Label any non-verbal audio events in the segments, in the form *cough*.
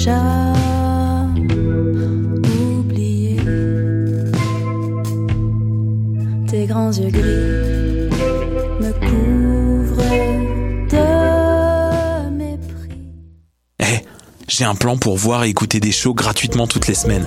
déjà oublié. Tes grands yeux gris me couvrent de mépris. Eh, j'ai un plan pour voir et écouter des shows gratuitement toutes les semaines.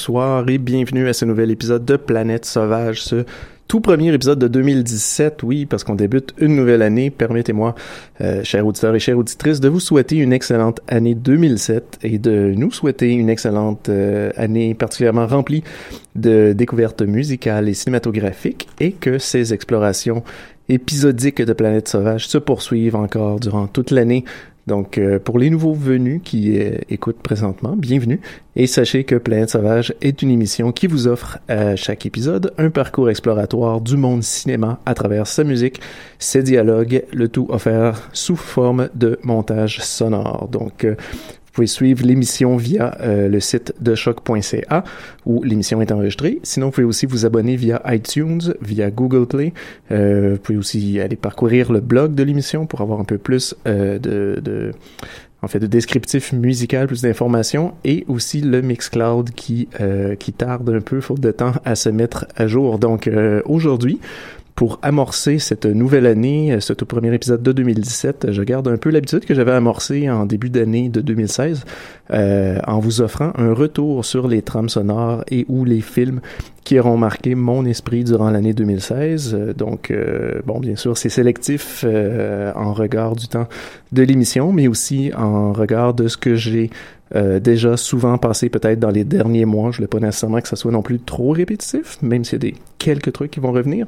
Bonsoir et bienvenue à ce nouvel épisode de Planète Sauvage, ce tout premier épisode de 2017, oui, parce qu'on débute une nouvelle année. Permettez-moi, euh, chers auditeurs et chères auditrices, de vous souhaiter une excellente année 2007 et de nous souhaiter une excellente euh, année particulièrement remplie de découvertes musicales et cinématographiques et que ces explorations épisodiques de Planète Sauvage se poursuivent encore durant toute l'année donc, euh, pour les nouveaux venus qui euh, écoutent présentement, bienvenue. Et sachez que Planète Sauvage est une émission qui vous offre à chaque épisode un parcours exploratoire du monde cinéma à travers sa musique, ses dialogues, le tout offert sous forme de montage sonore. Donc, euh, vous pouvez suivre l'émission via euh, le site de choc.ca où l'émission est enregistrée. Sinon, vous pouvez aussi vous abonner via iTunes, via Google Play. Euh, vous pouvez aussi aller parcourir le blog de l'émission pour avoir un peu plus euh, de, de, en fait, de descriptif musical, plus d'informations, et aussi le Mixcloud qui euh, qui tarde un peu, faute de temps, à se mettre à jour. Donc euh, aujourd'hui, pour amorcer cette nouvelle année, ce tout premier épisode de 2017, je garde un peu l'habitude que j'avais amorcée en début d'année de 2016 euh, en vous offrant un retour sur les trames sonores et ou les films qui auront marqué mon esprit durant l'année 2016. Euh, donc, euh, bon, bien sûr, c'est sélectif euh, en regard du temps de l'émission, mais aussi en regard de ce que j'ai euh, déjà souvent passé peut-être dans les derniers mois. Je voulais pas nécessairement que ça soit non plus trop répétitif, même s'il y a des quelques trucs qui vont revenir.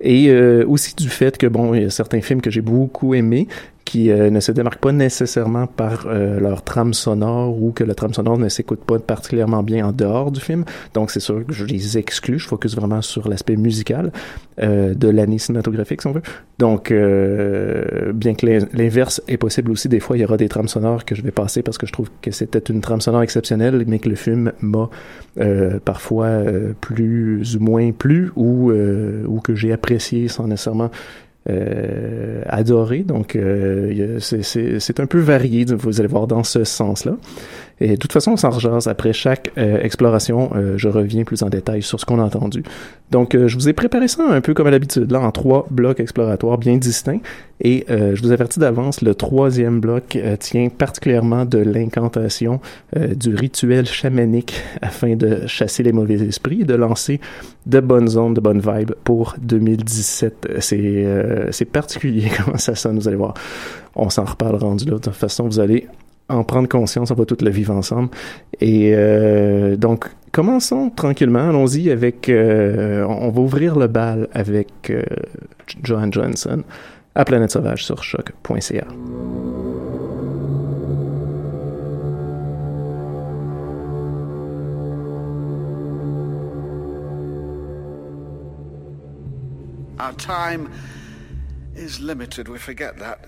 Et euh, aussi du fait que bon, il y a certains films que j'ai beaucoup aimés qui euh, ne se démarquent pas nécessairement par euh, leur trame sonore ou que la trame sonore ne s'écoute pas particulièrement bien en dehors du film. Donc c'est sûr que je les exclus. Je focus vraiment sur l'aspect musical euh, de l'année cinématographique, si on veut. Donc euh, bien que l'in- l'inverse est possible aussi, des fois il y aura des trames sonores que je vais passer parce que je trouve que c'était une trame sonore exceptionnelle, mais que le film m'a euh, parfois euh, plus ou moins plu ou ou que j'ai apprécié sans nécessairement euh, adoré. Donc, euh, c'est un peu varié, vous allez voir, dans ce sens-là. Et de toute façon, on s'en rejase. Après chaque euh, exploration, euh, je reviens plus en détail sur ce qu'on a entendu. Donc, euh, je vous ai préparé ça un peu comme à l'habitude, là, en trois blocs exploratoires bien distincts. Et euh, je vous avertis d'avance, le troisième bloc euh, tient particulièrement de l'incantation, du rituel chamanique afin de chasser les mauvais esprits et de lancer de bonnes ondes, de bonnes vibes pour 2017. C'est euh, c'est particulier *laughs* comment ça sonne, vous allez voir. On s'en reparle rendu là. De toute façon, vous allez en prendre conscience, on va tout le vivre ensemble. Et euh, donc, commençons tranquillement. Allons-y avec. Euh, on va ouvrir le bal avec euh, Johan Johnson à Planète Sauvage sur choc.ca. Our time is limited, we forget that.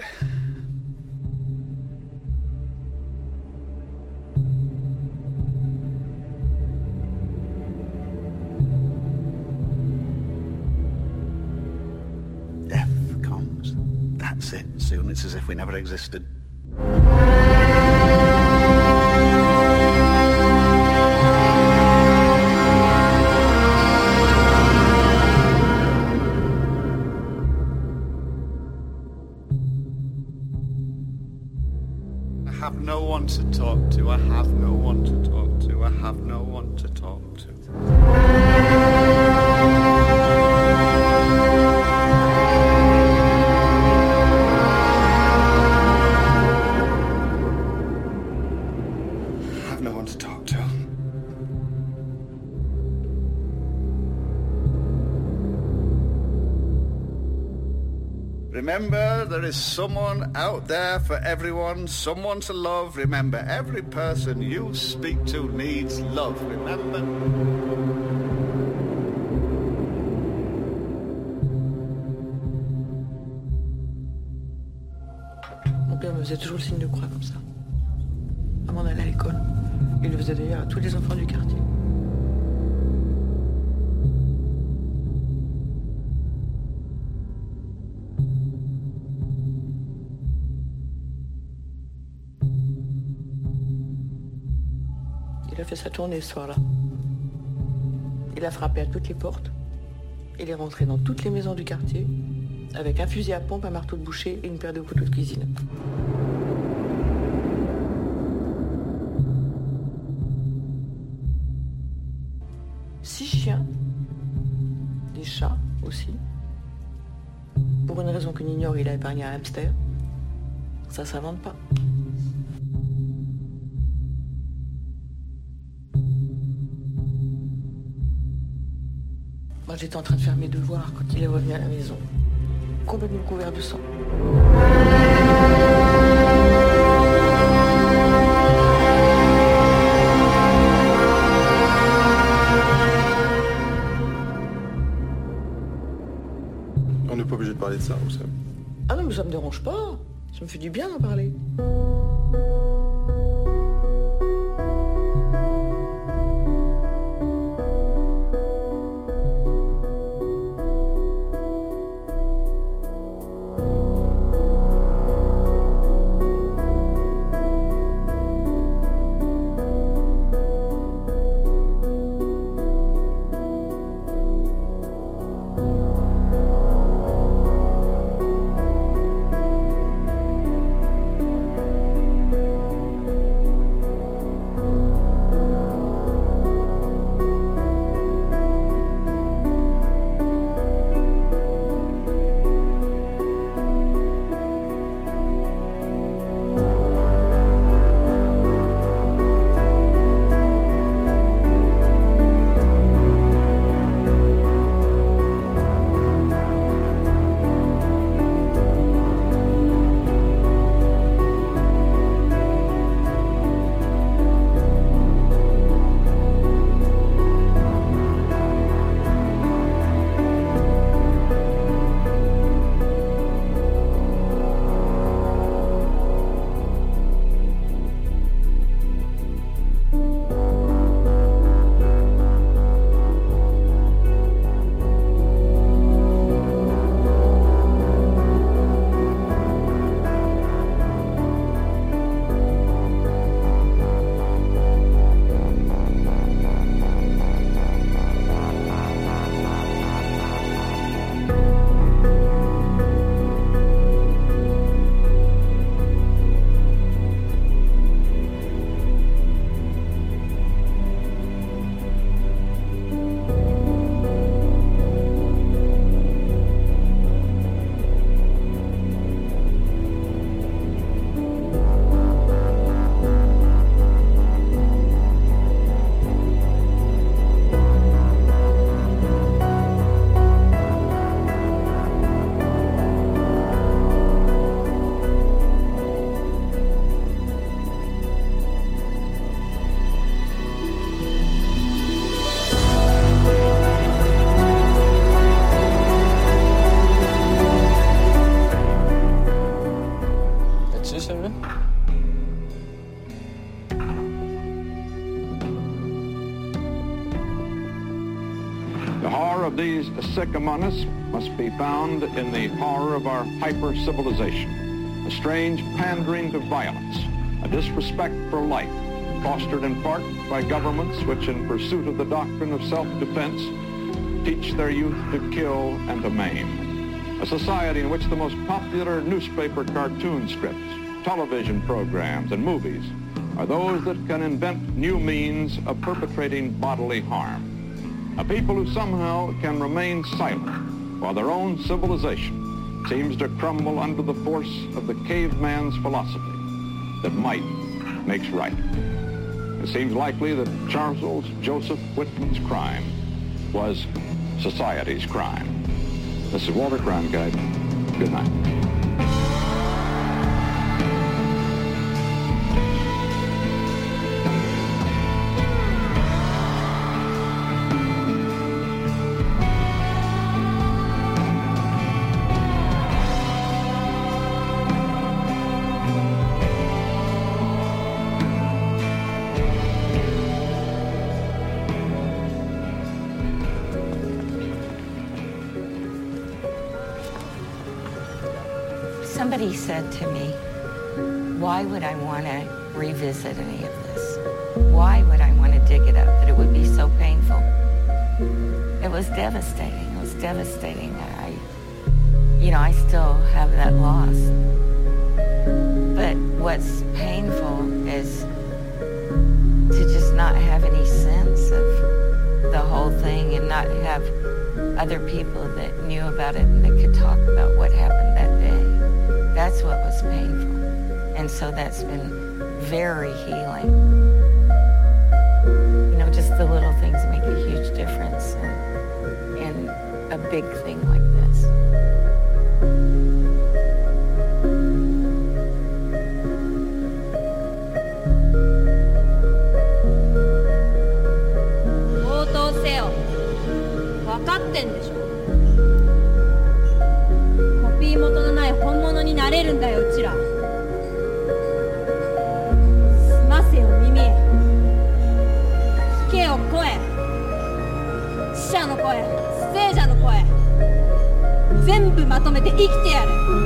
Death comes. That's it. Soon it's as if we never existed. I have no one to talk to. I have no one to talk to. I have no one to talk to. Remember, there is someone out there for everyone, someone to love. Remember, every person you speak to needs love. Remember? Mon me faisait toujours le signe de croix comme ça. Avant d'aller à l'école. Il le faisait d'ailleurs à tous les enfants du quartier. A fait sa tournée ce soir-là. Il a frappé à toutes les portes. Il est rentré dans toutes les maisons du quartier avec un fusil à pompe, un marteau de boucher et une paire de couteaux de cuisine. Six chiens, des chats aussi. Pour une raison qu'on ignore, il a épargné un hamster. Ça s'invente pas. Moi, j'étais en train de faire mes devoirs quand il est revenu à la maison, complètement couvert de sang. On n'est pas obligé de parler de ça, vous savez. Ah non, mais ça me dérange pas. Ça me fait du bien d'en parler. Sick among us must be found in the horror of our hyper-civilization, a strange pandering to violence, a disrespect for life, fostered in part by governments which in pursuit of the doctrine of self-defense teach their youth to kill and to maim. A society in which the most popular newspaper cartoon strips, television programs, and movies are those that can invent new means of perpetrating bodily harm. A people who somehow can remain silent while their own civilization seems to crumble under the force of the caveman's philosophy that might makes right. It seems likely that Charles Joseph Whitman's crime was society's crime. This is Walter Cronkite. Good night. Somebody said to me, why would I want to revisit any of this? Why would I want to dig it up? That it would be so painful. It was devastating. It was devastating. I, you know, I still have that loss. But what's painful is to just not have any sense of the whole thing and not have other people that knew about it and that could talk about what happened. That's what was painful. And so that's been very healing. You know, just the little things make a huge difference in, in a big thing like this. this.「応れるんだようちら。済ませよ耳。聞けよ声。死者の声。聖者の声。全部まとめて生きてやる。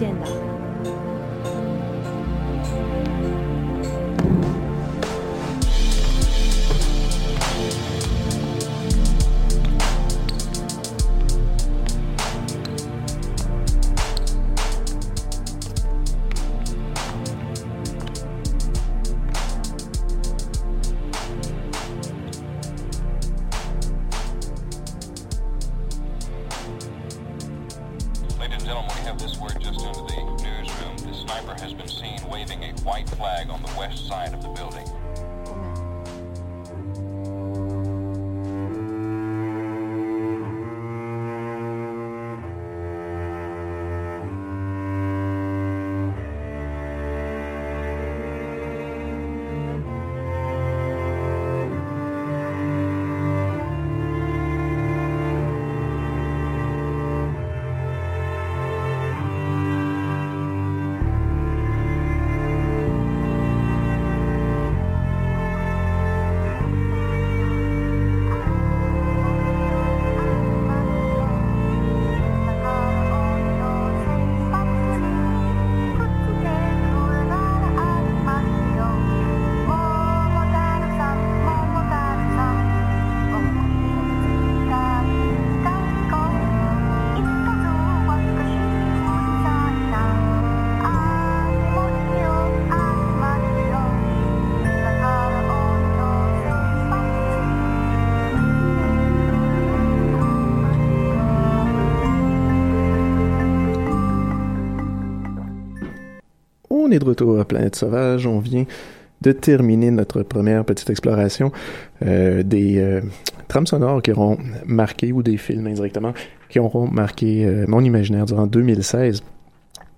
见的。On est de retour à Planète Sauvage. On vient de terminer notre première petite exploration euh, des euh, trames sonores qui auront marqué, ou des films indirectement, qui auront marqué euh, mon imaginaire durant 2016.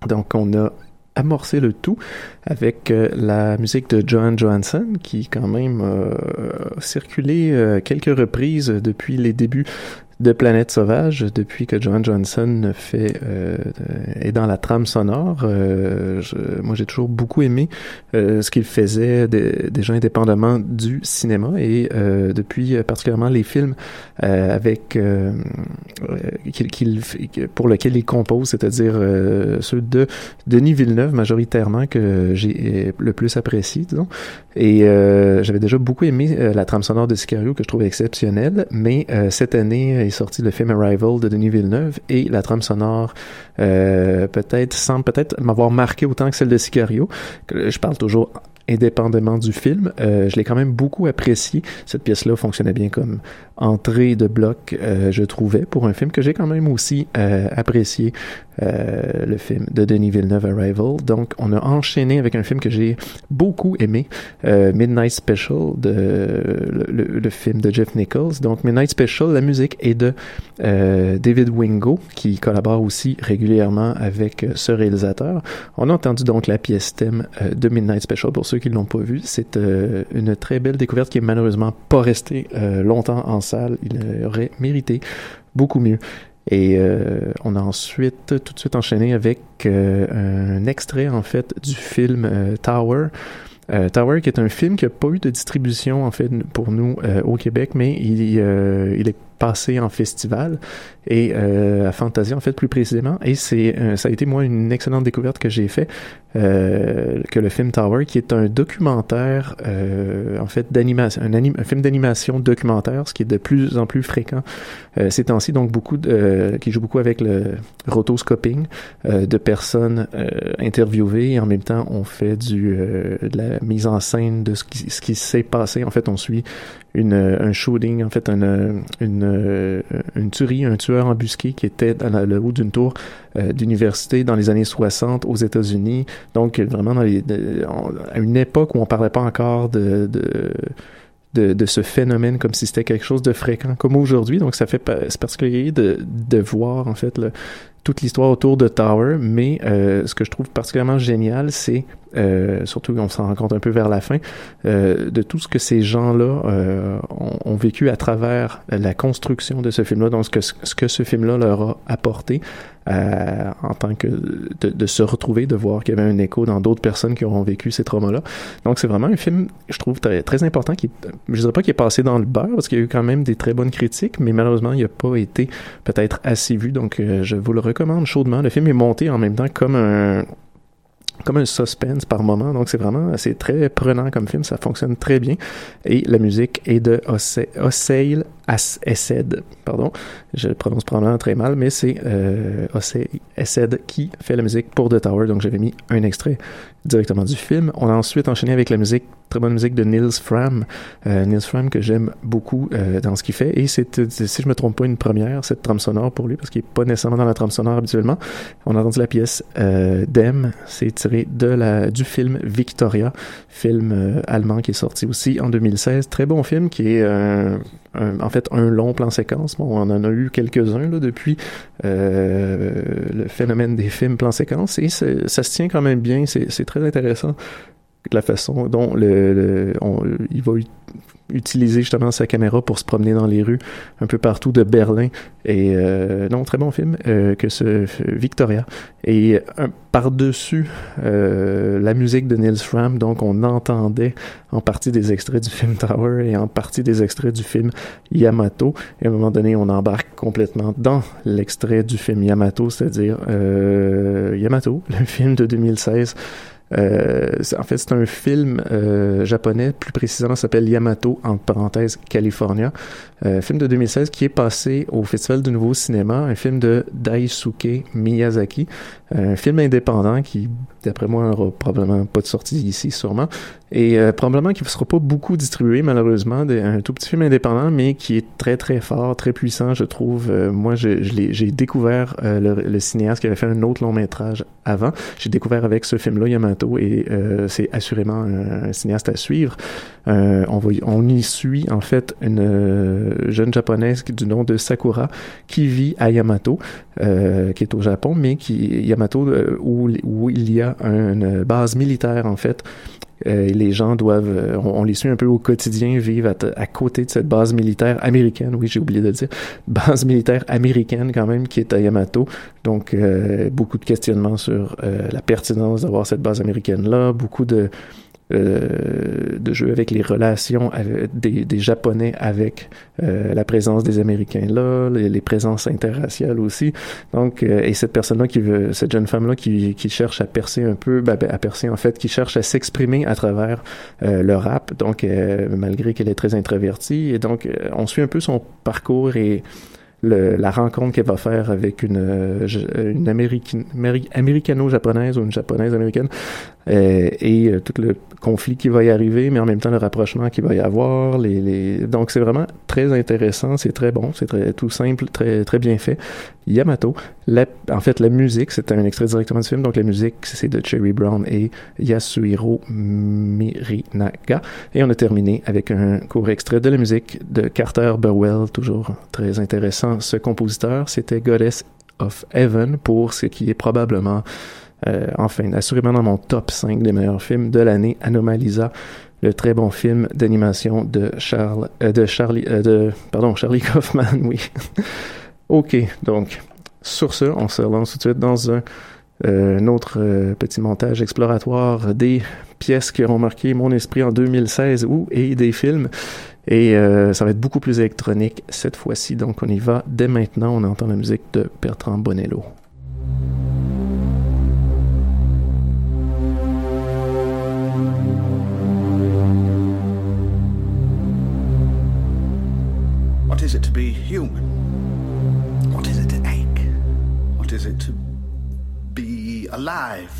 Donc, on a amorcé le tout avec la musique de Johan Johansson qui quand même a circulé quelques reprises depuis les débuts de Planète Sauvage, depuis que Johan Johansson fait euh, est dans la trame sonore. Euh, je- moi, j'ai toujours beaucoup aimé euh, ce qu'il faisait de- déjà indépendamment du cinéma et euh, depuis euh, particulièrement les films euh, avec qu'il, qu'il pour lesquels il compose, c'est-à-dire ceux de Denis Villeneuve majoritairement que j'ai le plus apprécié, disons. Et j'avais déjà beaucoup aimé la trame sonore de Sicario que je trouvais exceptionnelle, mais cette année sorti le film Arrival de Denis Villeneuve et la trame sonore euh, peut-être semble peut-être m'avoir marqué autant que celle de Sicario. Je parle toujours indépendamment du film, euh, je l'ai quand même beaucoup apprécié. Cette pièce-là fonctionnait bien comme entrée de bloc, euh, je trouvais, pour un film que j'ai quand même aussi euh, apprécié, le film de Denis Villeneuve, Arrival. Donc, on a enchaîné avec un film que j'ai beaucoup aimé, Midnight Special, de, le, film de Jeff Nichols. Donc, Midnight Special, la musique est de David Wingo, qui collabore aussi régulièrement avec ce réalisateur. On a entendu donc la pièce thème de Midnight Special. Pour ceux qui l'ont pas vu, c'est euh, une très belle découverte qui est malheureusement pas restée euh, longtemps en salle. Il aurait mérité beaucoup mieux. Et euh, on a ensuite tout de suite enchaîné avec un extrait en fait du film Tower. Tower qui est un film qui n'a pas eu de distribution en fait pour nous au Québec, mais il, il est passé en festival et euh, à Fantasia en fait plus précisément. Et c'est euh, ça a été moi une excellente découverte que j'ai fait euh, que le film Tower qui est un documentaire euh, en fait d'animation un, un film d'animation documentaire ce qui est de plus en plus fréquent euh, ces temps-ci. Donc beaucoup de, euh, qui joue beaucoup avec le rotoscoping de personnes interviewées. Et en même temps on fait du de la mise en scène de ce qui, ce qui s'est passé. En fait on suit une, un shooting, en fait, une, une, euh, une tuerie, un tueur embusqué qui était dans la- le haut d'une tour euh, d'université dans les années 60 aux États-Unis. Donc, vraiment, dans les, à une époque où on parlait pas encore de, de de, de ce phénomène comme si c'était quelque chose de fréquent comme aujourd'hui. Donc, ça fait c'est particulier de, de voir, en fait, toute l'histoire autour de Tower. Mais euh, ce que je trouve particulièrement génial, c'est, euh, surtout on s'en rend compte un peu vers la fin, euh, de tout ce que ces gens-là euh, ont, vécu à travers la construction de ce film-là, donc ce que, ce film-là leur a apporté en tant que de, se retrouver, de voir qu'il y avait un écho dans d'autres personnes qui auront vécu ces traumas-là. Donc c'est vraiment un film, je trouve, très, important, qui je dirais pas qu'il est passé dans le beurre, parce qu'il y a eu quand même des très bonnes critiques, mais malheureusement, il n'a pas été peut-être assez vu, donc je vous le recommande chaudement. Le film est monté en même temps comme un comme un suspense par moment. Donc, c'est vraiment, c'est très prenant comme film. Ça fonctionne très bien. Et la musique est de Osse- Osseil As- Essed. Pardon. Je le prononce probablement très mal, mais c'est euh, Essed qui fait la musique pour The Tower. Donc, j'avais mis un extrait directement du film. On a ensuite enchaîné avec la musique, très bonne musique de Nils Fram. Euh, Nils Fram que j'aime beaucoup euh, dans ce qu'il fait. Et c'est, euh, si je me trompe pas, une première, cette trame sonore pour lui, parce qu'il est pas nécessairement dans la trame sonore habituellement. On a entendu la pièce euh, Dem, c'est tiré de la, du film Victoria, film euh, allemand qui est sorti aussi en 2016. Très bon film qui est un- en fait un long plan séquence. Bon, on en a eu quelques-uns là, depuis euh, le phénomène des films plan séquence et ça se tient quand même bien. C'est très intéressant la façon dont le, on- il va utiliser justement sa caméra pour se promener dans les rues un peu partout de Berlin. Et euh, non très bon film euh, que ce Victoria. Et par-dessus euh, la musique de Nils Fram donc on entendait en partie des extraits du film Tower et en partie des extraits du film Yamato. Et à un moment donné on embarque complètement dans l'extrait du film Yamato c'est-à-dire euh, Yamato *laughs* le film de 2016 euh, c'est- en fait, c'est un film euh, japonais, plus précisément s'appelle Yamato, entre parenthèses, California. Euh, film de 2016 qui est passé au Festival du Nouveau Cinéma, un film de Daisuke Miyazaki, un film indépendant qui d'après moi, aura probablement pas de sortie ici, sûrement. Et euh, probablement qu'il ne sera pas beaucoup distribué, malheureusement, un tout petit film indépendant, mais qui est très, très fort, très puissant, je trouve. Euh, moi, j'ai découvert euh, le, cinéaste qui avait fait un autre long métrage avant. J'ai découvert avec ce film-là, Yamato, et c'est assurément un, cinéaste à suivre. On, on y suit, en fait, une jeune japonaise du nom de Sakura, qui vit à Yamato, qui est au Japon, mais qui Yamato où, où il y a une base militaire en fait. Euh, les gens doivent, euh, on, les suit un peu au quotidien, vivre à, côté de cette base militaire américaine. Oui, j'ai oublié de le dire, *laughs* base militaire américaine quand même qui est à Yamato. Donc euh, beaucoup de questionnements sur euh, la pertinence d'avoir cette base américaine là, beaucoup de euh, de jeux avec les relations des, Japonais avec euh, la présence des Américains là, les, présences interraciales aussi. Donc, euh, et cette personne-là qui veut, cette jeune femme-là qui, cherche à percer un peu, ben, ben, à percer en fait, qui cherche à s'exprimer à travers le rap. Donc, malgré qu'elle est très introvertie, et donc on suit un peu son parcours et la rencontre qu'elle va faire avec une, américano-japonaise ou une japonaise américaine et euh, tout conflit qui va y arriver, mais en même temps le rapprochement qu'il va y avoir. Donc c'est vraiment très intéressant, c'est très bon, c'est très tout simple, très très bien fait. Yamato, en fait la musique, c'est un extrait directement du film, donc la musique c'est de Cherry Brown et Yasuhiro Mirinaga. Et on a terminé avec un court extrait de la musique de Carter Burwell, toujours très intéressant. Ce compositeur, c'était Goddess of Heaven pour ce qui est probablement enfin, assurément dans mon top 5 des meilleurs films de l'année, Anomalisa, le très bon film d'animation de Charles, euh, de Charlie, euh, de, pardon, Charlie *laughs* Kaufman, oui. ok, donc, sur ce, on se relance tout de suite dans un, euh, autre euh, petit montage exploratoire des pièces qui auront marqué mon esprit en 2016 ou et des films. Et euh, ça va être beaucoup plus électronique cette fois-ci, donc on y va dès maintenant. On entend la musique de Bertrand Bonello. Is it to be human? What is it to ache? What is it to be alive?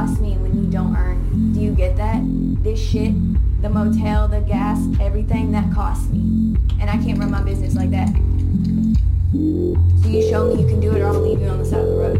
It costs me when you don't earn. Do you get that? This shit, the motel, the gas, everything, that costs me. And I can't run my business like that. So you show me you can do it or I'll leave you on the side of the road.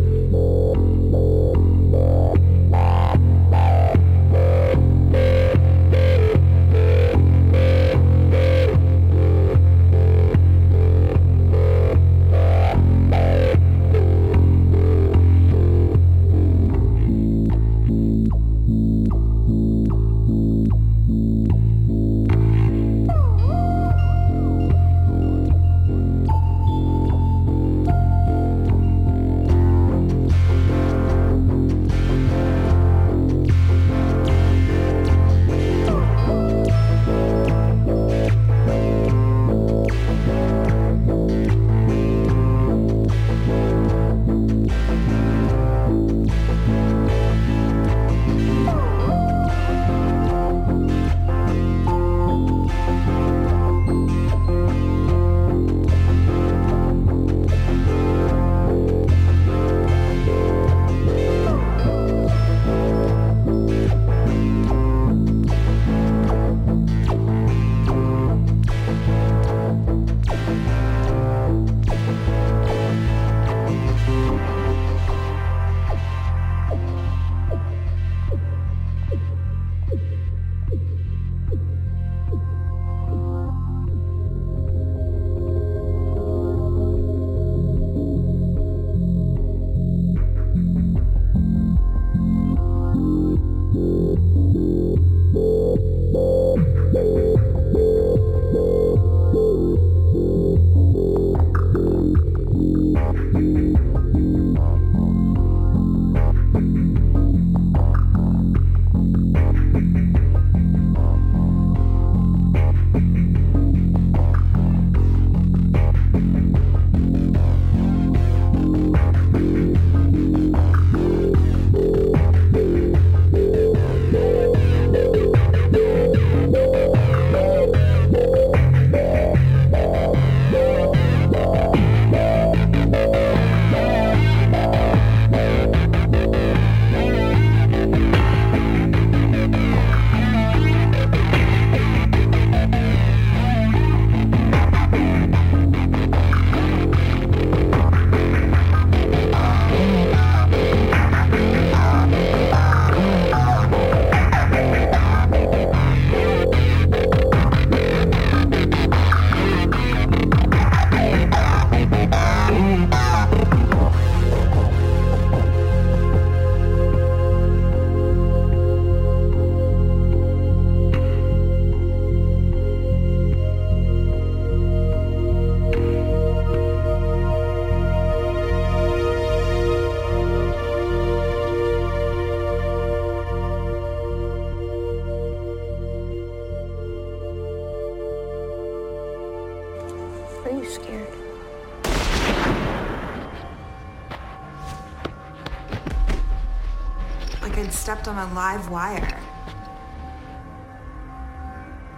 Stepped on a live wire.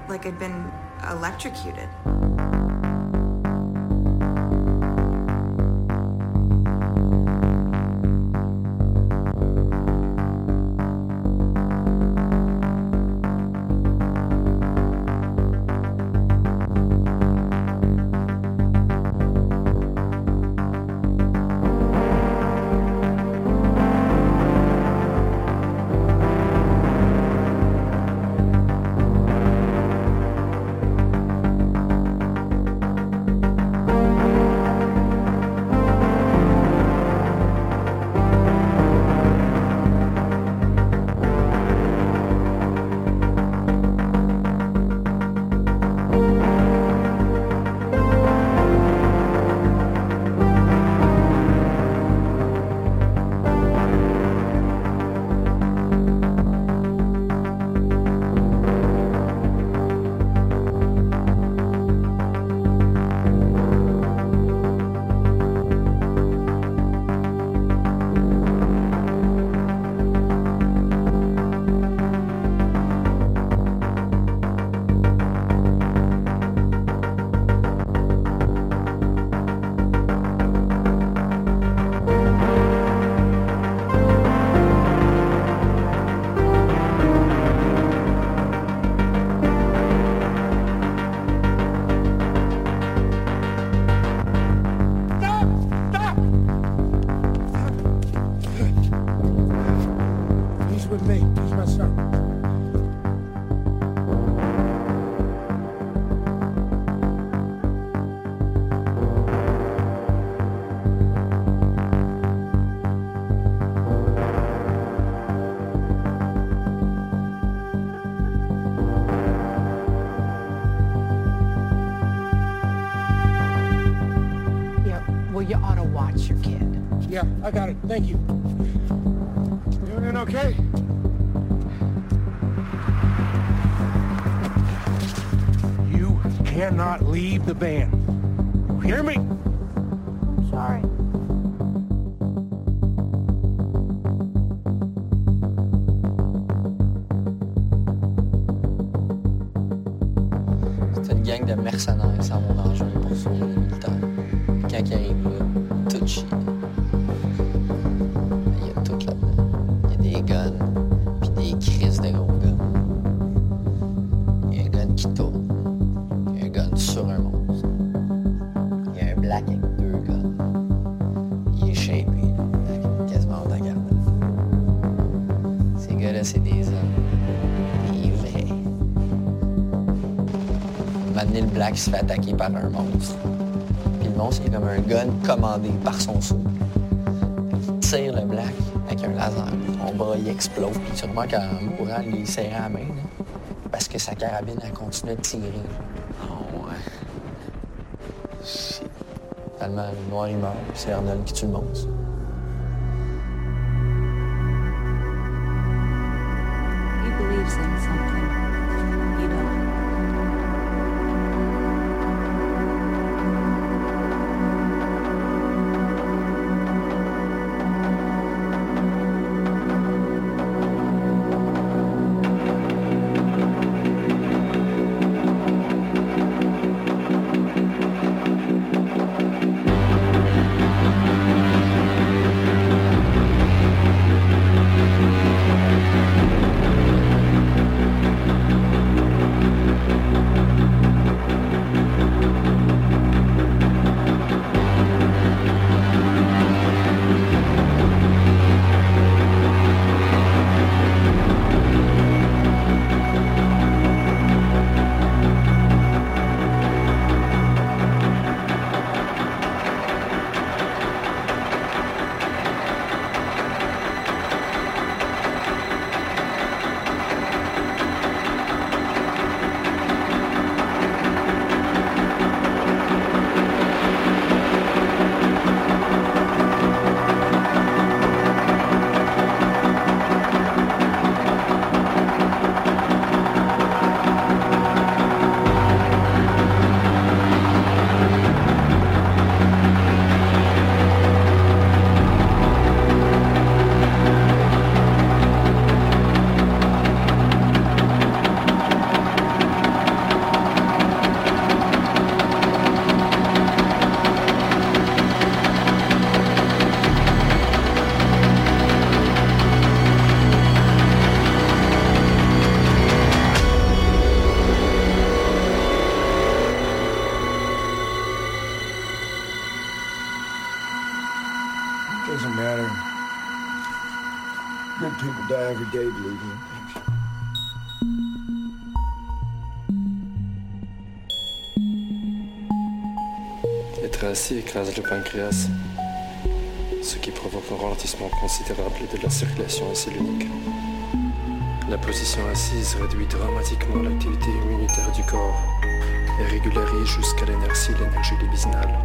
Like I'd been electrocuted. You ought to watch your kid. Yeah, I got it. Thank you. You doing okay? You cannot leave the van. You hear me? Black se fait attaquer par un monstre. Puis le monstre, il est comme un gun commandé par son sou. Il tire le Black avec un laser. Son bras, il explose. Puis sûrement qu'en mourant, il serrait la main. là. parce que sa carabine, elle continue de tirer. Oh, ouais. Shit. Finalement, le noir, il meurt. puis c'est Arnold qui tue le monstre. Écrase le pancréas, ce qui provoque un ralentissement considérable de la circulation insulinique. La position assise réduit dramatiquement l'activité immunitaire du corps et régularise jusqu'à l'inertie l'énergie libidinale.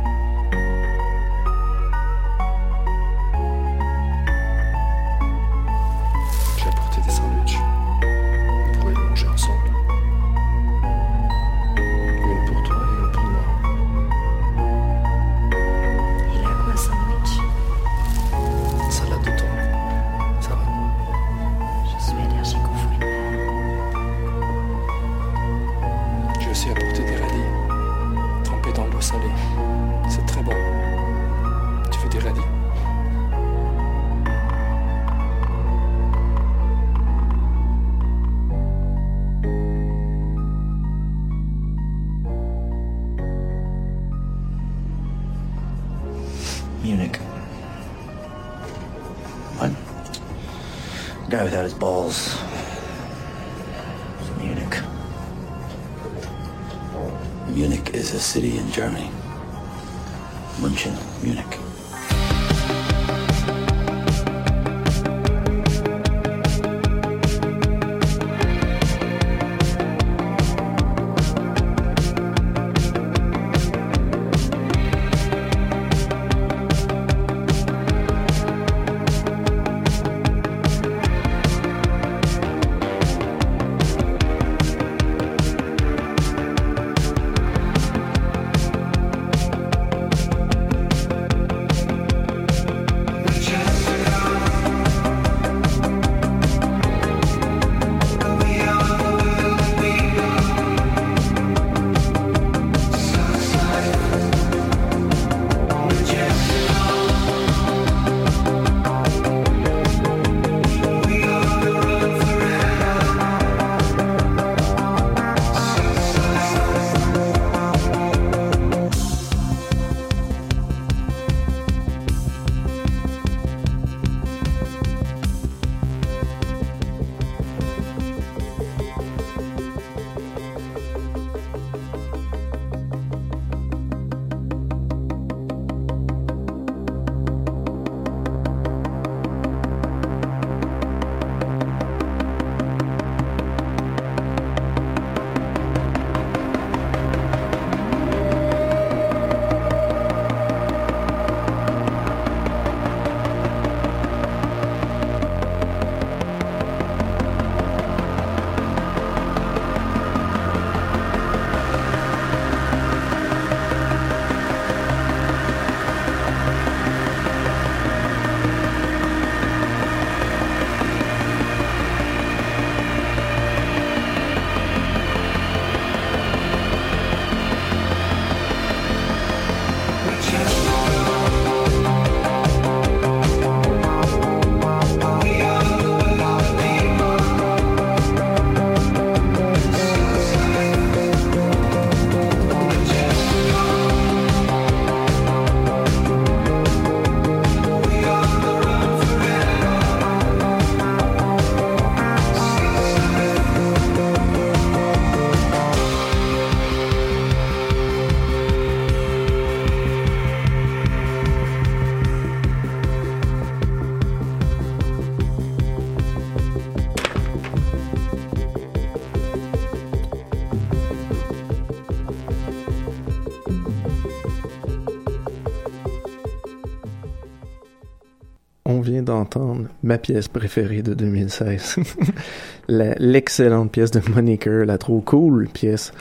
Vient d'entendre ma pièce préférée de 2016. *laughs* La- L'excellente pièce de Moniker, la trop cool pièce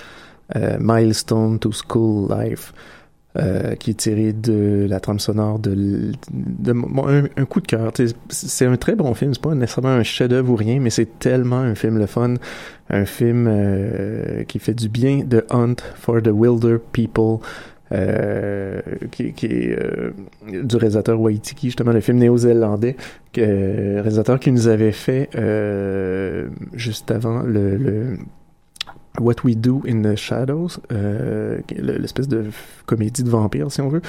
euh, Milestone to School Life, euh, qui est tirée de la trame sonore de, de un, coup de cœur. C'est un très bon film, c'est pas nécessairement un chef-d'œuvre ou rien, mais c'est tellement un film le fun, un film euh, qui fait du bien de Hunt for the Wilder People. Euh, qui, qui est euh, du réalisateur Waitiki, justement le film néo-zélandais, que, réalisateur qui nous avait fait euh, juste avant le, le What We Do in the Shadows, euh, l'espèce de comédie de vampire, si on veut.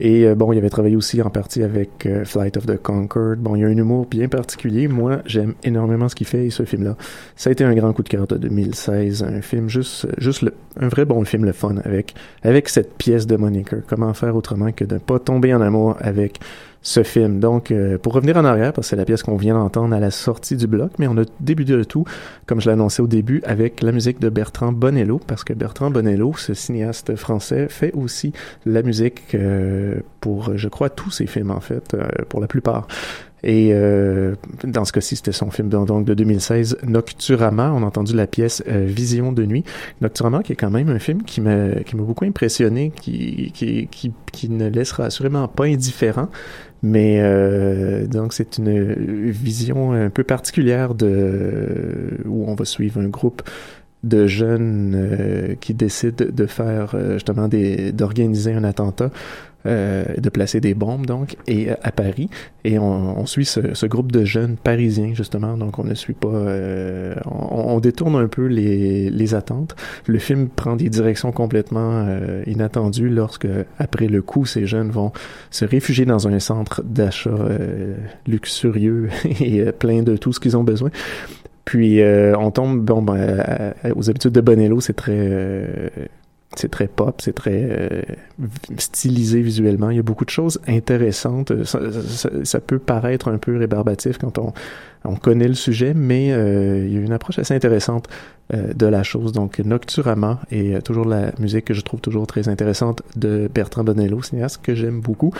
Et euh, bon, il avait travaillé aussi en partie avec euh, Flight of the Concord. Bon, il y a un humour bien particulier. Moi, j'aime énormément ce qu'il fait et ce film-là. Ça a été un grand coup de cœur de 2016. Un film juste, juste le, un vrai bon film, le fun, avec, avec cette pièce de Monica. Comment faire autrement que de ne pas tomber en amour avec ce film. Donc, euh, pour revenir en arrière, parce que c'est la pièce qu'on vient d'entendre à la sortie du bloc, mais on a débuté le tout, comme je annoncé au début, avec la musique de Bertrand Bonello, parce que Bertrand Bonello, ce cinéaste français, fait aussi la musique euh, pour, je crois, tous ses films, en fait, euh, pour la plupart. Et euh, dans ce cas-ci, c'était son film donc de 2016, Nocturama. On a entendu la pièce euh, Vision de nuit. Nocturama, qui est quand même un film qui m'a qui m'a beaucoup impressionné, qui, qui qui qui ne laissera assurément pas indifférent. Mais euh, donc c'est une vision un peu particulière de où on va suivre un groupe de jeunes euh, qui décident de faire euh, justement d'organiser un attentat de placer des bombes donc et euh, à Paris. Et on, on suit ce, ce, groupe de jeunes parisiens justement. Donc on ne suit pas euh, on, on, détourne un peu les, les attentes. Le film prend des directions complètement euh, inattendues lorsque après le coup ces jeunes vont se réfugier dans un centre d'achat luxurieux *laughs* et plein de tout ce qu'ils ont besoin. Puis euh, on tombe bon ben, euh, aux habitudes de Bonello, c'est très euh, c'est très pop, c'est très euh, stylisé visuellement. Il y a beaucoup de choses intéressantes. Ça, ça, peut paraître un peu rébarbatif quand on, on connaît le sujet, mais euh, il y a une approche assez intéressante euh, de la chose. Donc, Nocturama est toujours la musique que je trouve toujours très intéressante de Bertrand Bonello, cinéaste que j'aime beaucoup.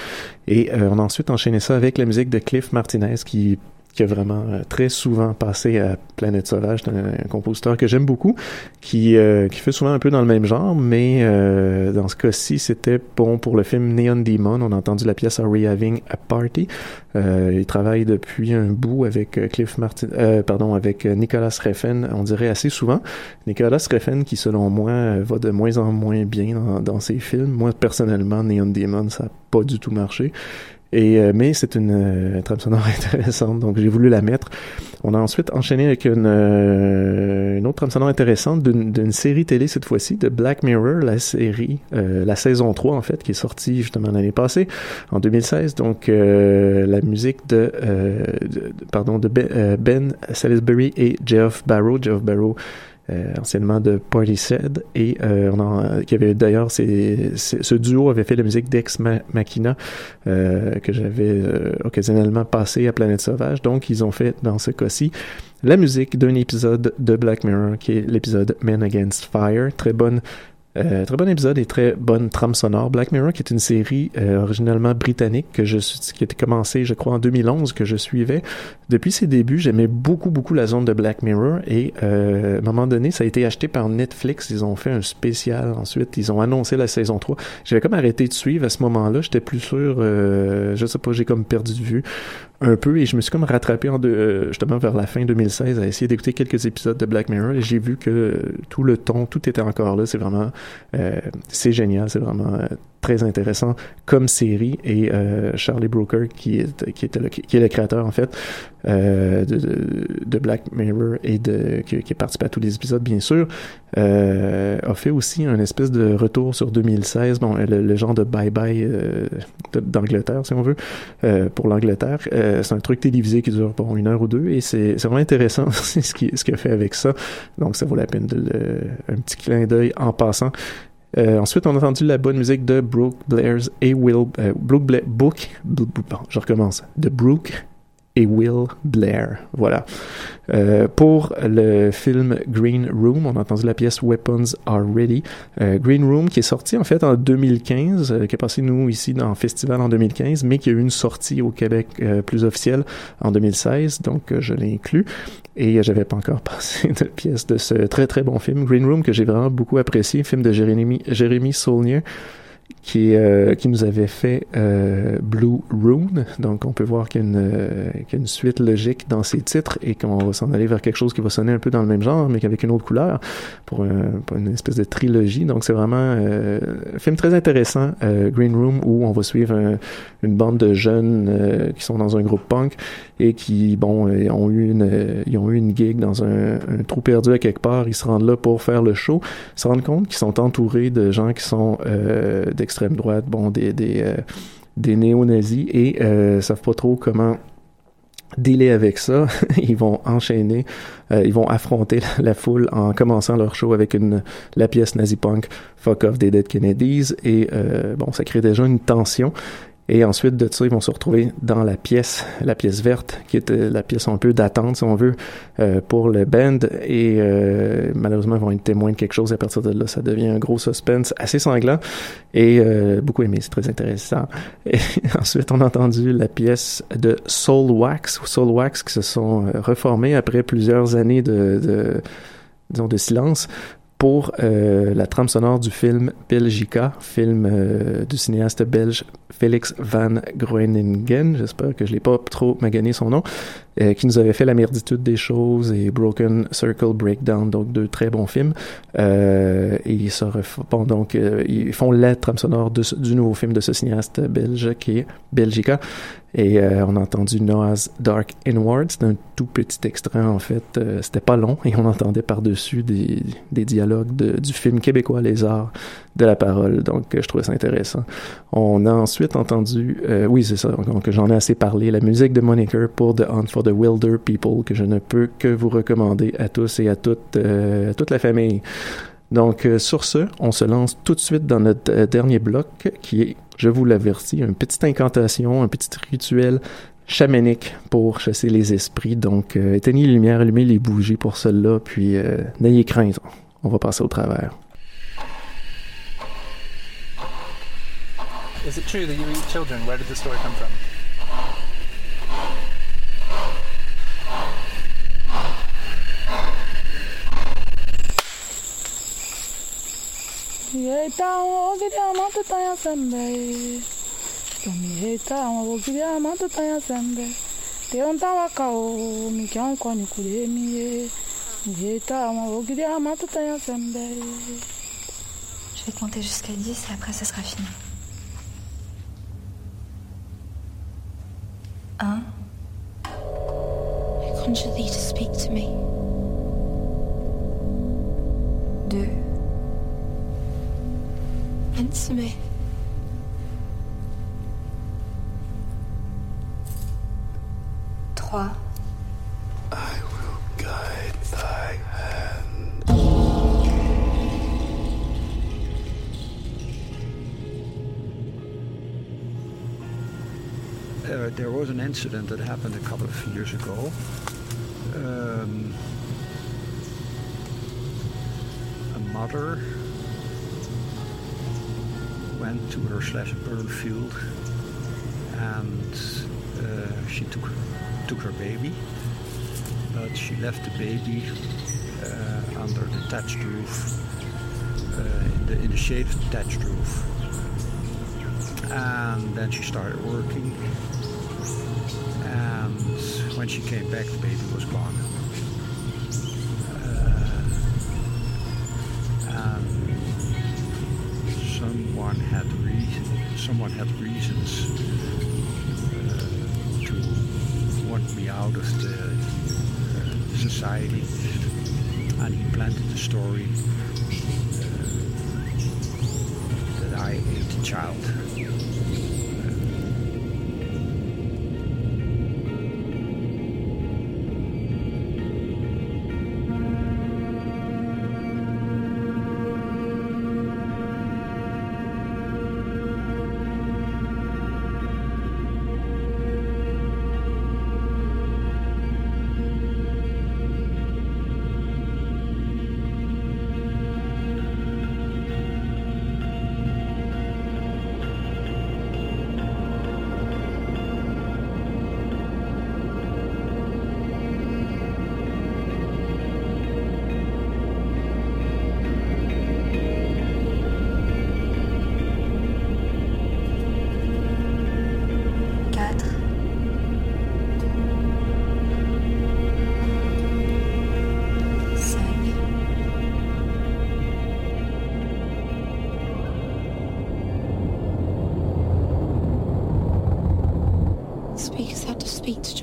Et on a ensuite enchaîné ça avec la musique de Cliff Martinez qui qui a vraiment euh, très souvent passé à Planète Sauvage. Un, un, compositeur que j'aime beaucoup, qui, euh, qui fait souvent un peu dans le même genre, mais euh, dans ce cas-ci, c'était bon pour le film Neon Demon. On a entendu la pièce Are We a Party? Euh, il travaille depuis un bout avec Cliff Martin, pardon, avec Nicolas Reffen, on dirait assez souvent. Nicolas Reffen, qui selon moi va de moins en moins bien dans, dans ses films. Moi, personnellement, Neon Demon, ça n'a pas du tout marché. Et, euh, mais c'est une euh, trame sonore *laughs* intéressante, donc j'ai voulu la mettre. On a ensuite enchaîné avec une, euh, une autre trame sonore intéressante d'une série télé cette fois-ci, de Black Mirror, la série, euh, la saison 3 en fait, qui est sortie justement l'année passée, en 2016. Donc euh, la musique de, de pardon, de Ben, ben Salisbury et Jeff Barrow. Jeff Barrow euh, anciennement de Portishead et euh, on en, qui avait d'ailleurs ce duo avait fait la musique d'Ex Machina euh, que j'avais occasionnellement passé à Planète Sauvage. Donc ils ont fait dans ce cas-ci la musique d'un épisode de Black Mirror qui est l'épisode Men Against Fire. Très bonne euh, très bon épisode et très bonne trame sonore. Black Mirror, qui est une série euh, originalement britannique que je qui a été commencée, je crois, en 2011 que je suivais. Depuis ses débuts, j'aimais beaucoup beaucoup la zone de Black Mirror et euh, à un moment donné, ça a été acheté par Netflix. Ils ont fait un spécial. Ensuite, ils ont annoncé la saison 3. J'avais comme arrêté de suivre à ce moment-là. J'étais plus sûr. Euh, je sais pas, j'ai comme perdu de vue un peu et je me suis comme rattrapé en de, justement vers la fin 2016 à essayer d'écouter quelques épisodes de Black Mirror et j'ai vu que tout le ton, tout était encore là. C'est vraiment, euh, c'est génial, c'est vraiment euh, très intéressant comme série et euh, Charlie Brooker qui est qui est le, qui est le créateur en fait euh, de, de, de, Black Mirror et de qui, qui participé à tous les épisodes bien sûr euh, a fait aussi un espèce de retour sur 2016 bon le, le genre de bye bye euh, d'Angleterre si on veut euh, pour l'Angleterre euh, c'est un truc télévisé qui dure bon une heure ou deux et c'est vraiment intéressant *laughs* ce qui ce qu'il a fait avec ça. Donc ça vaut la peine de un petit clin d'œil en passant. Euh, ensuite, on a entendu la bonne musique de Brooke Blair's et Will euh, Brooke Blair, Book, bon, je recommence, de Brooke et Will Blair. Voilà. Euh, pour le film Green Room, on a entendu la pièce Weapons Are Ready. Euh, Green Room qui est sorti en fait en 2015, euh, qui est passé nous ici dans le festival en 2015, mais qui a eu une sortie au Québec plus officielle en 2016, donc je l'ai inclus. Et j'avais pas encore *laughs* passé de pièce de ce très très bon film Green Room que j'ai vraiment beaucoup apprécié, film de Jérémy, Jérémy Saulnier. Qui, euh, qui nous avait fait euh, Blue Rune. Donc, on peut voir qu'il y, euh, qu'il y a une suite logique dans ces titres et qu'on va s'en aller vers quelque chose qui va sonner un peu dans le même genre, mais qu'avec une autre couleur, pour, un- pour une espèce de trilogie. Donc, c'est vraiment euh, un film très intéressant, euh, Green Room, où on va suivre un- une bande de jeunes euh, qui sont dans un groupe punk et qui, bon, ont eu une, ils ont eu une gig dans un, un trou perdu à quelque part. Ils se rendent là pour faire le show. Ils se rendent compte qu'ils sont entourés de gens qui sont d'extrême droite, bon, des, des, euh, des néo-nazis et euh, savent pas trop comment dealer avec ça. *laughs* ils vont enchaîner, euh, ils vont affronter la, foule en commençant leur show avec une la pièce nazi punk Fuck Off des Dead Kennedys et bon, ça crée déjà une tension. Et ensuite de ça, ils vont se retrouver dans la pièce, la pièce verte, qui est euh, la pièce un peu d'attente, si on veut, euh, pour le band. Et euh, malheureusement, ils vont être témoins de quelque chose. Et à partir de là, ça devient un gros suspense assez sanglant. Et beaucoup aimé, c'est très intéressant. Et *laughs* ensuite, on a entendu la pièce de Soul Wax, ou Soul Wax, qui se sont reformés après plusieurs années de, silence pour la trame sonore du film Belgica, film du cinéaste belge Félix van Groeningen, j'espère que je l'ai pas trop magané son nom, euh, qui nous avait fait La merditude des choses et Broken Circle Breakdown, donc deux très bons films. Euh, ils se donc euh, ils font la trame sonore du nouveau film de ce cinéaste belge qui est Belgica. Et on a entendu Noah's Dark Inward. C'est un tout petit extrait, en fait. C'était pas long et on entendait par-dessus des, dialogues du film québécois Les Arts de la parole. Donc, je trouvais ça intéressant. On a ensuite entendu, euh, oui, c'est ça, donc j'en ai assez parlé, la musique de Moniker pour The Hunt for the Wilder People, que je ne peux que vous recommander à tous et à toutes, euh, toute la famille. Donc, euh, sur ce, on se lance tout de suite dans notre dernier bloc, qui est, je vous l'avertis, une petite incantation, un petit rituel chamanique pour chasser les esprits. Donc, éteignez les lumières, allumez les bougies pour cela, puis n'ayez crainte, on va passer au travers. Is it true that you eat children? Where did the story come from? Te onta wakao mi. Je vais compter jusqu'à 10 et après ça sera fini. 1. I conjure thee to speak to me. 2. Answer me. 3. There was an incident that happened a couple of years ago. Um, a mother went to her slash burn field and uh, she took took her baby, but she left the baby uh, under the thatched roof, uh, in, the, in the shade of the thatched roof. And then she started working. And when she came back, the baby was gone. Uh, and someone had reason, someone had reasons uh, to want me out of the uh, society, and he planted the story uh, that I ate a child.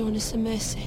want us a mercy.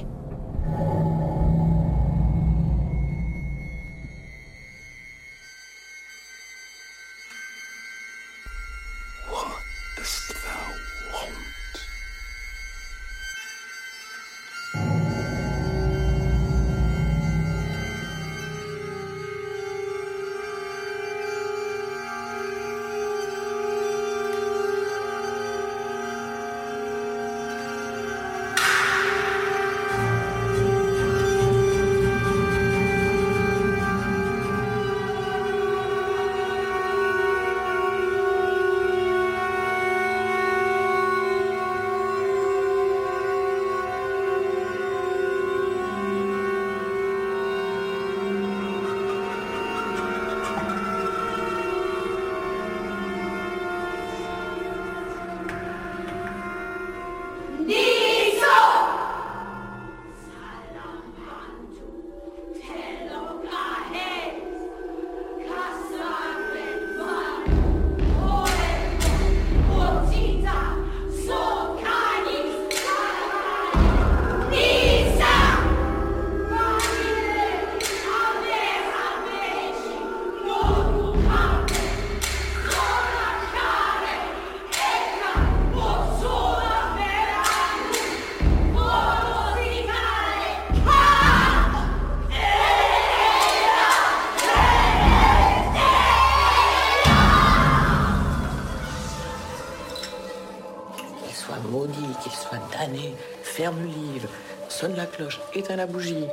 cloche, éteins la bougie.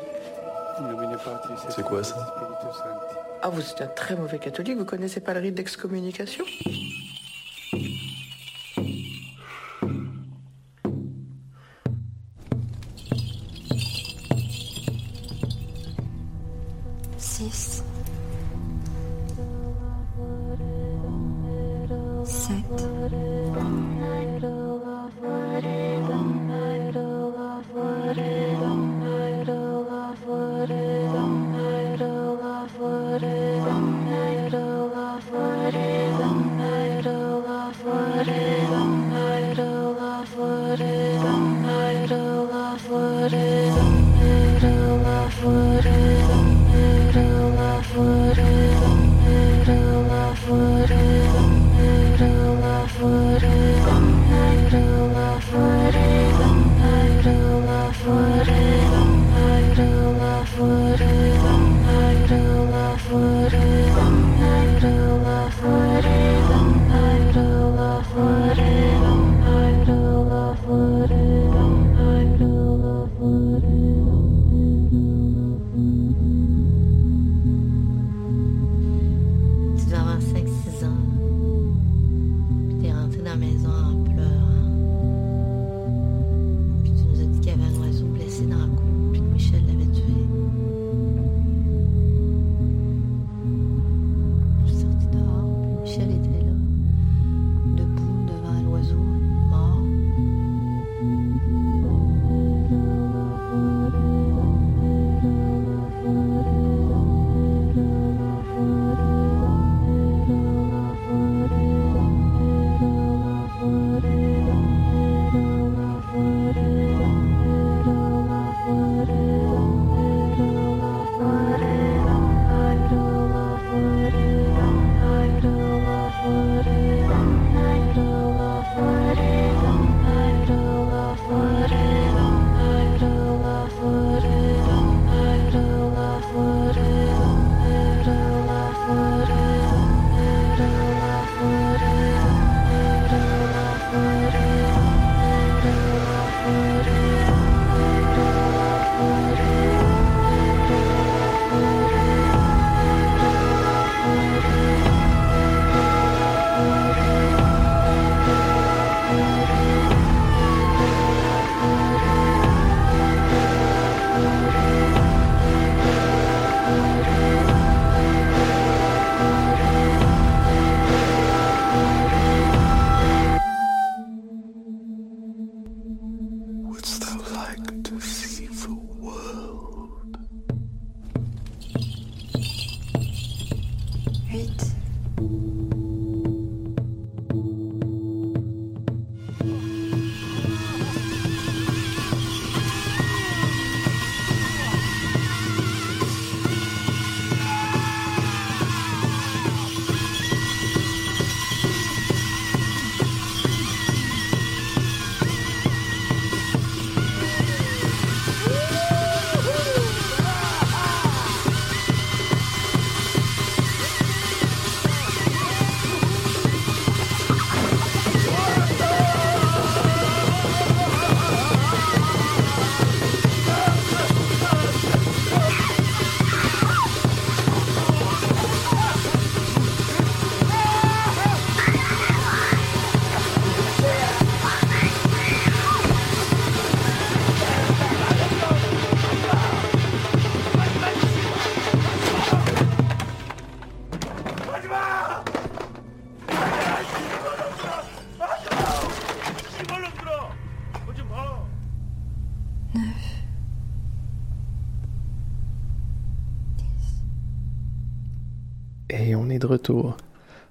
C'est quoi ça? Ah, vous êtes un très mauvais catholique, vous connaissez pas le rite d'excommunication? middle of the middle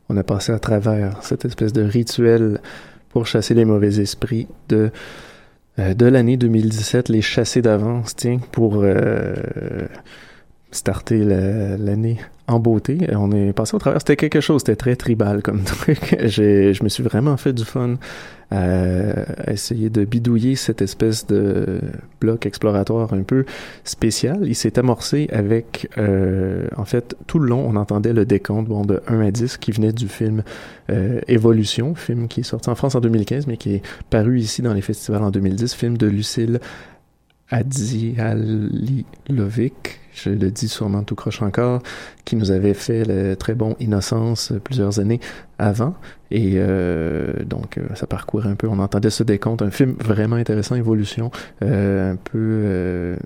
on a passé à travers cette espèce de rituel pour chasser les mauvais esprits de euh, l'année 2017, les chassés d'avance, tiens, pour euh, starter la- l'année en beauté. On est passé au travers. C'était quelque chose, c'était très tribal comme *laughs* truc. Je me suis vraiment fait du fun à essayer de bidouiller cette espèce de bloc exploratoire un peu spécial. Il s'est amorcé avec, euh, en fait, tout le long, on entendait le décompte de 1 à 10 qui venait du film euh, Évolution, film qui est sorti en France en 2015, mais qui est paru ici dans les festivals en 2010, film de Lucille Adzialilovic, je le dis sûrement tout croche encore, qui nous avait fait le très bon Innocence plusieurs années avant. Et euh, donc, euh, ça parcourait un peu, on entendait ce décompte, un film vraiment intéressant, Évolution, euh, un peu,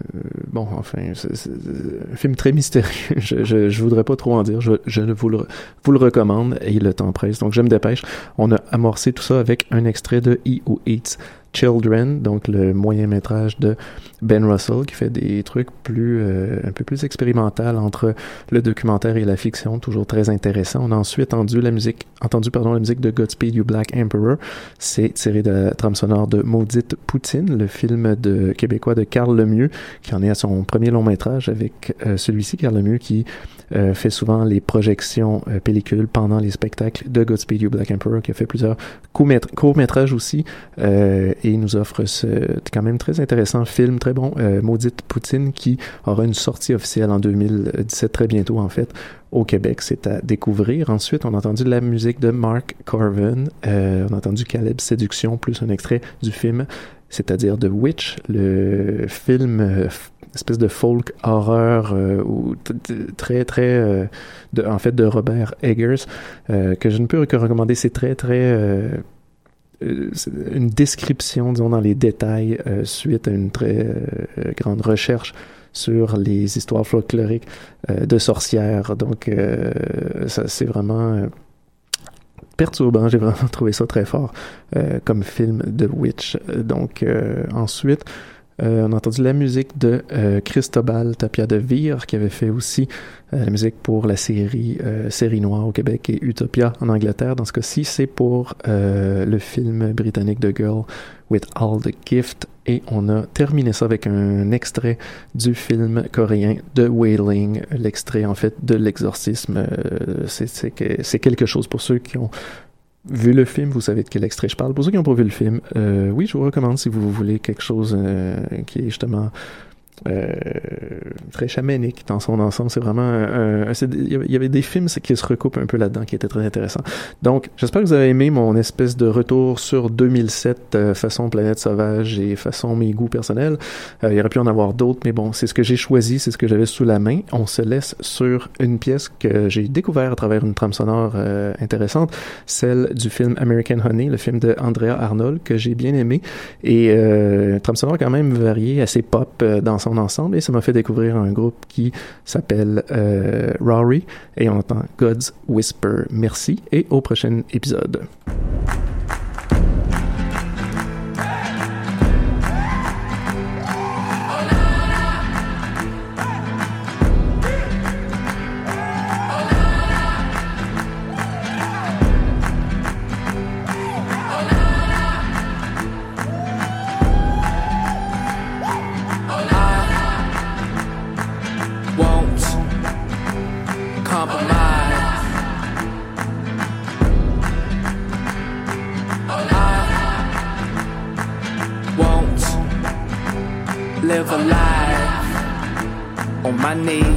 bon, enfin, un film très mystérieux. *laughs* Je, je, je voudrais pas trop en dire, je, vous le, vous le recommande et le temps presse. Donc, je me dépêche. On a amorcé tout ça avec un extrait de Who Eats Children, donc le moyen métrage de Ben Russell qui fait des trucs plus euh, un peu plus expérimental entre le documentaire et la fiction, toujours très intéressant. On a ensuite entendu la musique, entendu pardon la musique de Godspeed You Black Emperor. C'est tiré de la trame sonore de Maudite Poutine, le film de québécois de Carl Lemieux, qui en est à son premier long métrage avec euh, celui-ci Carl Lemieux qui euh, fait souvent les projections euh, pellicules pendant les spectacles de Godspeed You Black Emperor, qui a fait plusieurs courts-métra- courts-métrages aussi, et il nous offre ce quand même très intéressant film, très bon, euh, Maudite Poutine, qui aura une sortie officielle en 2017, très bientôt en fait, au Québec. C'est à découvrir. Ensuite, on a entendu la musique de Mark Corvin, euh, on a entendu Caleb Séduction, plus un extrait du film, c'est-à-dire The Witch, le film euh, espèce de folk horreur euh, ou très très euh, de, en fait de Robert Eggers euh, que je ne peux que recommander c'est très très euh, une description disons dans les détails euh, suite à une très euh, grande recherche sur les histoires folkloriques euh, de sorcières donc euh, ça c'est vraiment euh, perturbant. J'ai vraiment *laughs* trouvé ça très fort euh, comme film de Witch. Euh, Donc euh, ensuite, euh, on a entendu la musique de euh, Cristobal Tapia de Vire, qui avait fait aussi euh, la musique pour la série euh, Série Noire au Québec et Utopia en Angleterre. Dans ce cas-ci, c'est pour euh, le film britannique The Girl with All the Gift. Et on a terminé ça avec un extrait du film coréen The Wailing, l'extrait en fait de l'exorcisme. Euh, c'est quelque chose pour ceux qui ont vu le film, vous savez de quel extrait je parle. Pour ceux qui n'ont pas vu le film, euh, oui, je vous recommande si vous voulez quelque chose euh, qui est justement euh, très chamanique dans son ensemble. C'est vraiment il y avait- des films qui se recoupent un peu là-dedans qui étaient très intéressants. Donc, j'espère que vous avez aimé mon espèce de retour sur 2007 euh, façon Planète Sauvage et façon mes goûts personnels. Euh, il y aurait pu en avoir d'autres, mais bon, c'est ce que j'ai choisi, c'est ce que j'avais sous la main. On se laisse sur une pièce que j'ai découvert à travers une trame sonore euh, intéressante, celle du film American Honey, le film de Andrea Arnold que j'ai bien aimé et une trame sonore quand même variée, assez pop dans son ensemble et ça m'a fait découvrir un groupe qui s'appelle euh, Rory et on entend God's Whisper. Merci et au prochain épisode. My knees.